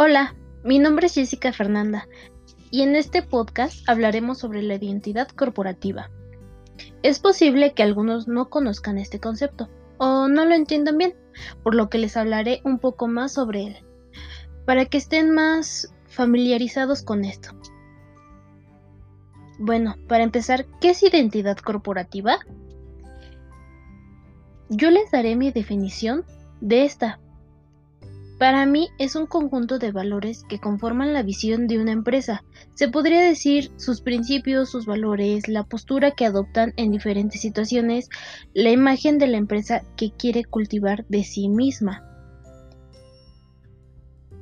Hola, mi nombre es Jessica Fernanda y en este podcast hablaremos sobre la identidad corporativa. Es posible que algunos no conozcan este concepto o no lo entiendan bien, por lo que les hablaré un poco más sobre él, para que estén más familiarizados con esto. Bueno, para empezar, ¿qué es identidad corporativa? Yo les daré mi definición de esta para mí es un conjunto de valores que conforman la visión de una empresa. Se podría decir sus principios, sus valores, la postura que adoptan en diferentes situaciones, la imagen de la empresa que quiere cultivar de sí misma.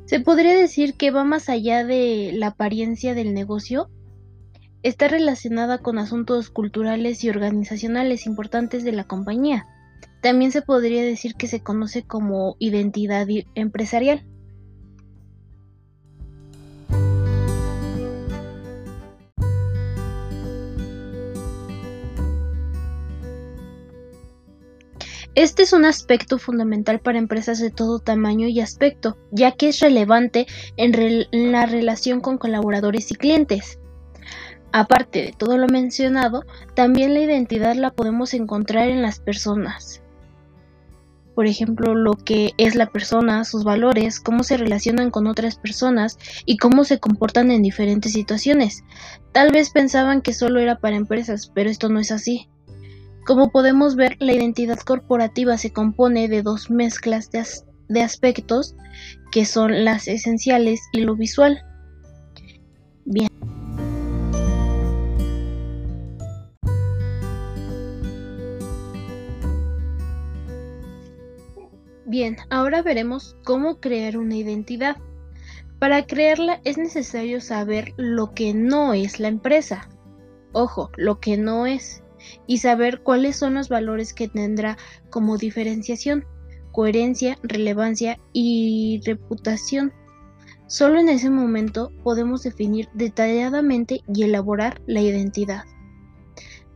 Se podría decir que va más allá de la apariencia del negocio. Está relacionada con asuntos culturales y organizacionales importantes de la compañía. También se podría decir que se conoce como identidad empresarial. Este es un aspecto fundamental para empresas de todo tamaño y aspecto, ya que es relevante en, la relación con colaboradores y clientes. Aparte de todo lo mencionado, también la identidad la podemos encontrar en las personas por ejemplo, lo que es la persona, sus valores, cómo se relacionan con otras personas y cómo se comportan en diferentes situaciones. Tal vez pensaban que solo era para empresas, pero esto no es así. Como podemos ver, la identidad corporativa se compone de dos mezclas de, aspectos que son las esenciales y lo visual. Bien, ahora veremos cómo crear una identidad. Para crearla es necesario saber lo que no es la empresa. Ojo, lo que no es. Y saber cuáles son los valores que tendrá como diferenciación, coherencia, relevancia y reputación. Solo en ese momento podemos definir detalladamente y elaborar la identidad.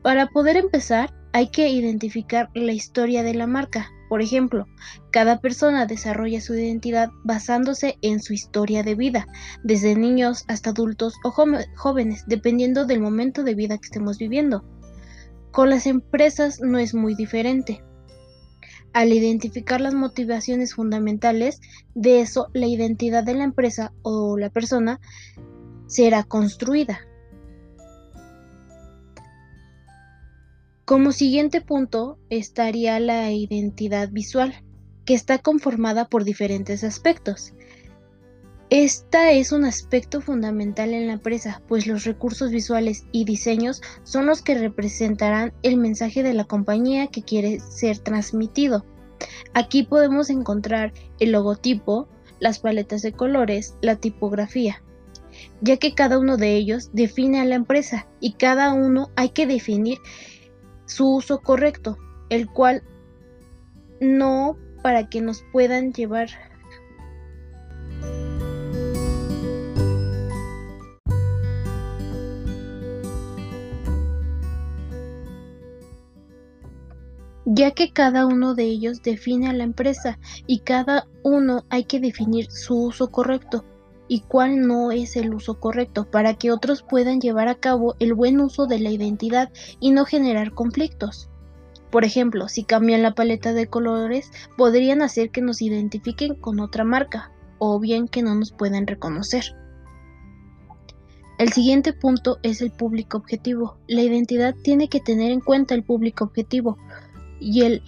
Para poder empezar, hay que identificar la historia de la marca, por ejemplo, cada persona desarrolla su identidad basándose en su historia de vida, desde niños hasta adultos o jóvenes, dependiendo del momento de vida que estemos viviendo. Con las empresas no es muy diferente. Al identificar las motivaciones fundamentales, de eso la identidad de la empresa o la persona será construida. Como siguiente punto estaría la identidad visual, que está conformada por diferentes aspectos. Esta es un aspecto fundamental en la empresa, pues los recursos visuales y diseños son los que representarán el mensaje de la compañía que quiere ser transmitido. Aquí podemos encontrar el logotipo, las paletas de colores, la tipografía, ya que cada uno de ellos define a la empresa y cada uno hay que definir su uso correcto, el cual no para que nos puedan llevar. Ya que cada uno de ellos define a la empresa y cada uno hay que definir su uso correcto y cuál no es el uso correcto para que otros puedan llevar a cabo el buen uso de la identidad y no generar conflictos. Por ejemplo, si cambian la paleta de colores, podrían hacer que nos identifiquen con otra marca o bien que no nos puedan reconocer. El siguiente punto es el público objetivo. La identidad tiene que tener en cuenta el público objetivo y el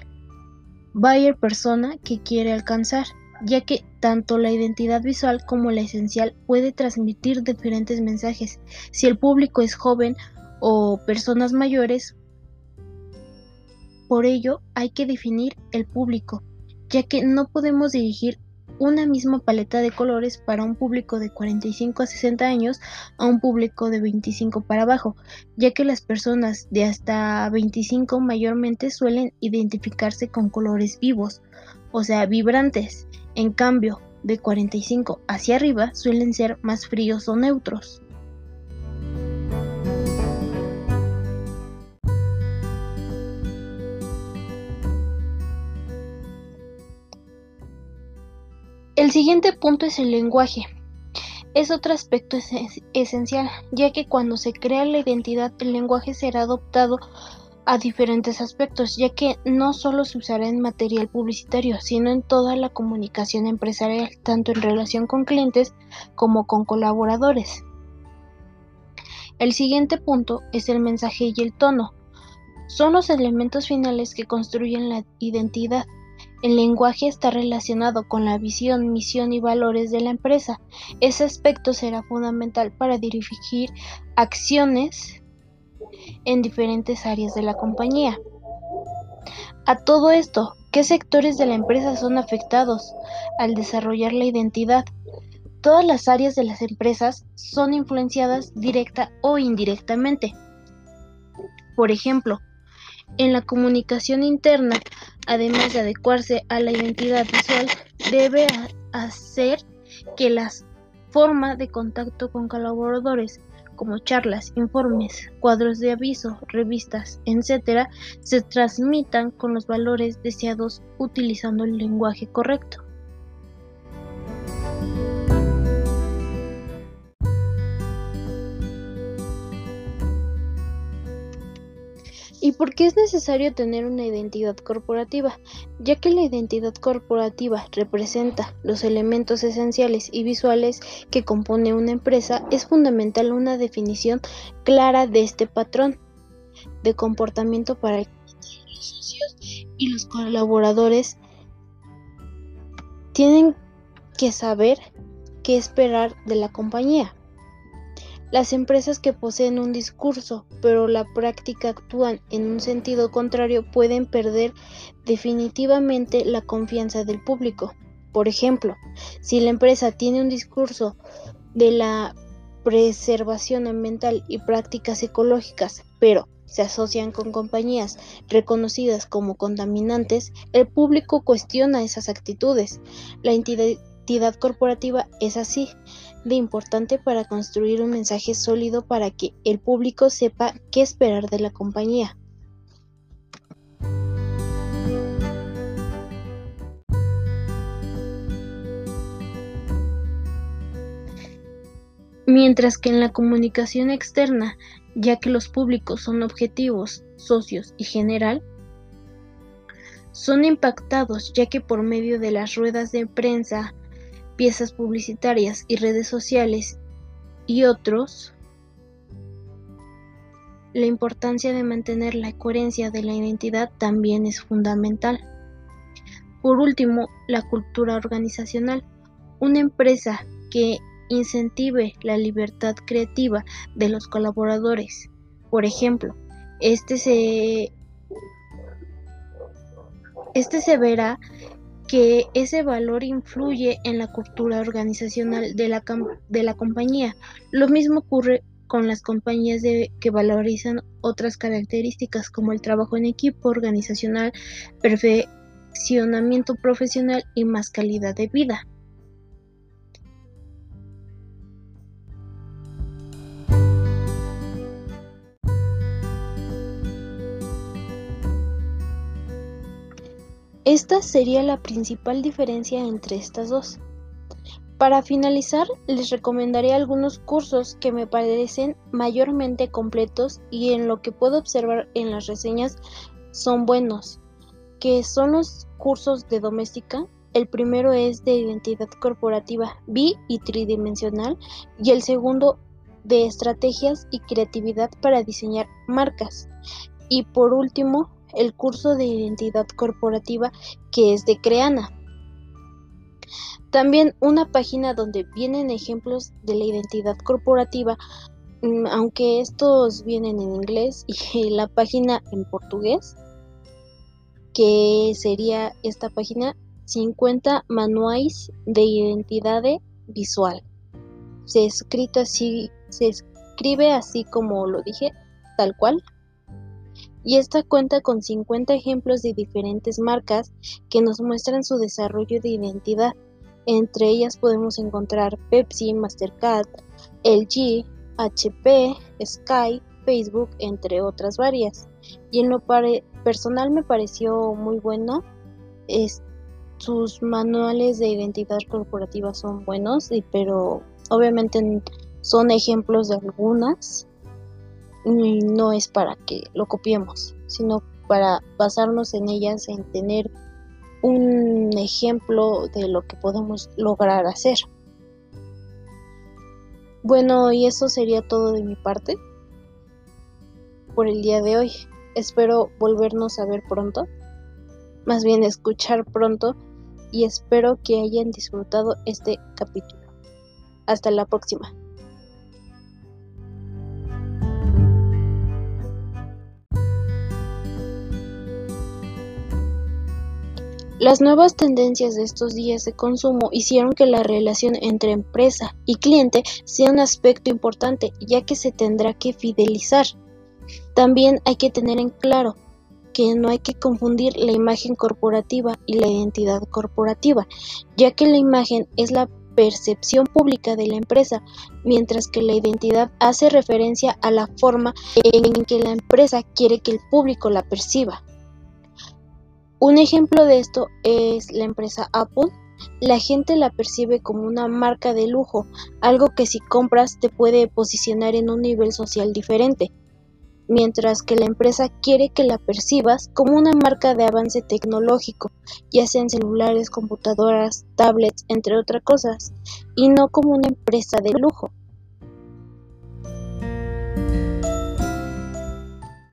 buyer persona que quiere alcanzar ya que tanto la identidad visual como la esencial puede transmitir diferentes mensajes. Si el público es joven o personas mayores, por ello hay que definir el público, ya que no podemos dirigir una misma paleta de colores para un público de 45 a 60 años a un público de 25 para abajo, ya que las personas de hasta 25 mayormente suelen identificarse con colores vivos, o sea, vibrantes, en cambio, de 45 hacia arriba suelen ser más fríos o neutros. El siguiente punto es el lenguaje. es otro aspecto esencial, ya que cuando se crea la identidad el lenguaje será adoptado a diferentes aspectos, ya que no solo se usará en material publicitario, sino en toda la comunicación empresarial, tanto en relación con clientes como con colaboradores. El siguiente punto es el mensaje y el tono. Son los elementos finales que construyen la identidad. El lenguaje está relacionado con la visión, misión y valores de la empresa. Ese aspecto será fundamental para dirigir acciones en diferentes áreas de la compañía. A todo esto, ¿qué sectores de la empresa son afectados al desarrollar la identidad? Todas las áreas de las empresas son influenciadas directa o indirectamente. Por ejemplo, en la comunicación interna, además de adecuarse a la identidad visual, debe hacer que la forma de contacto con colaboradores como charlas, informes, cuadros de aviso, revistas, etc., se transmitan con los valores deseados utilizando el lenguaje correcto. ¿Y por qué es necesario tener una identidad corporativa? Ya que la identidad corporativa representa los elementos esenciales y visuales que compone una empresa, es fundamental una definición clara de este patrón de comportamiento para los socios y los colaboradores tienen que saber qué esperar de la compañía. Las empresas que poseen un discurso, pero la práctica actúan en un sentido contrario, pueden perder definitivamente la confianza del público. Por ejemplo, si la empresa tiene un discurso de la preservación ambiental y prácticas ecológicas, pero se asocian con compañías reconocidas como contaminantes, el público cuestiona esas actitudes. La identidad corporativa es así de importante para construir un mensaje sólido para que el público sepa qué esperar de la compañía. Mientras que en la comunicación externa, ya que los públicos son objetivos, socios y general, son impactados ya que por medio de las ruedas de prensa, piezas publicitarias y redes sociales y otros, la importancia de mantener la coherencia de la identidad también es fundamental. Por último, la cultura organizacional. Una empresa que incentive la libertad creativa de los colaboradores. Por ejemplo, este se, este se verá que ese valor influye en la cultura organizacional de la, de la compañía. Lo mismo ocurre con las compañías de, que valorizan otras características como el trabajo en equipo organizacional, perfeccionamiento profesional y más calidad de vida. Esta sería la principal diferencia entre estas dos. Para finalizar, les recomendaré algunos cursos que me parecen mayormente completos y en lo que puedo observar en las reseñas son buenos, que son los cursos de doméstica. El primero es de identidad corporativa bi y tridimensional y el segundo de estrategias y creatividad para diseñar marcas. Y por último, el curso de identidad corporativa que es de Creana. También una página donde vienen ejemplos de la identidad corporativa, mm, aunque estos vienen en inglés y la página en portugués, que sería esta página 50 manuales de identidad visual. Se así, se escribe así como lo dije, tal cual y esta cuenta con 50 ejemplos de diferentes marcas que nos muestran su desarrollo de identidad. Entre ellas podemos encontrar Pepsi, Mastercard, LG, HP, Sky, Facebook, entre otras varias. Y en lo personal me pareció muy bueno, es sus manuales de identidad corporativa son buenos, pero obviamente son ejemplos de algunas y no es para que lo copiemos, sino para basarnos en ellas, en tener un ejemplo de lo que podemos lograr hacer. Bueno, y eso sería todo de mi parte por el día de hoy. Espero volvernos a ver pronto, más bien escuchar pronto, y espero que hayan disfrutado este capítulo. Hasta la próxima. Las nuevas tendencias de estos días de consumo hicieron que la relación entre empresa y cliente sea un aspecto importante, ya que se tendrá que fidelizar. También hay que tener en claro que no hay que confundir la imagen corporativa y la identidad corporativa, ya que la imagen es la percepción pública de la empresa, mientras que la identidad hace referencia a la forma en que la empresa quiere que el público la perciba. Un ejemplo de esto es la empresa Apple. La gente la percibe como una marca de lujo, algo que si compras te puede posicionar en un nivel social diferente, mientras que la empresa quiere que la percibas como una marca de avance tecnológico, ya sean celulares, computadoras, tablets, entre otras cosas, y no como una empresa de lujo.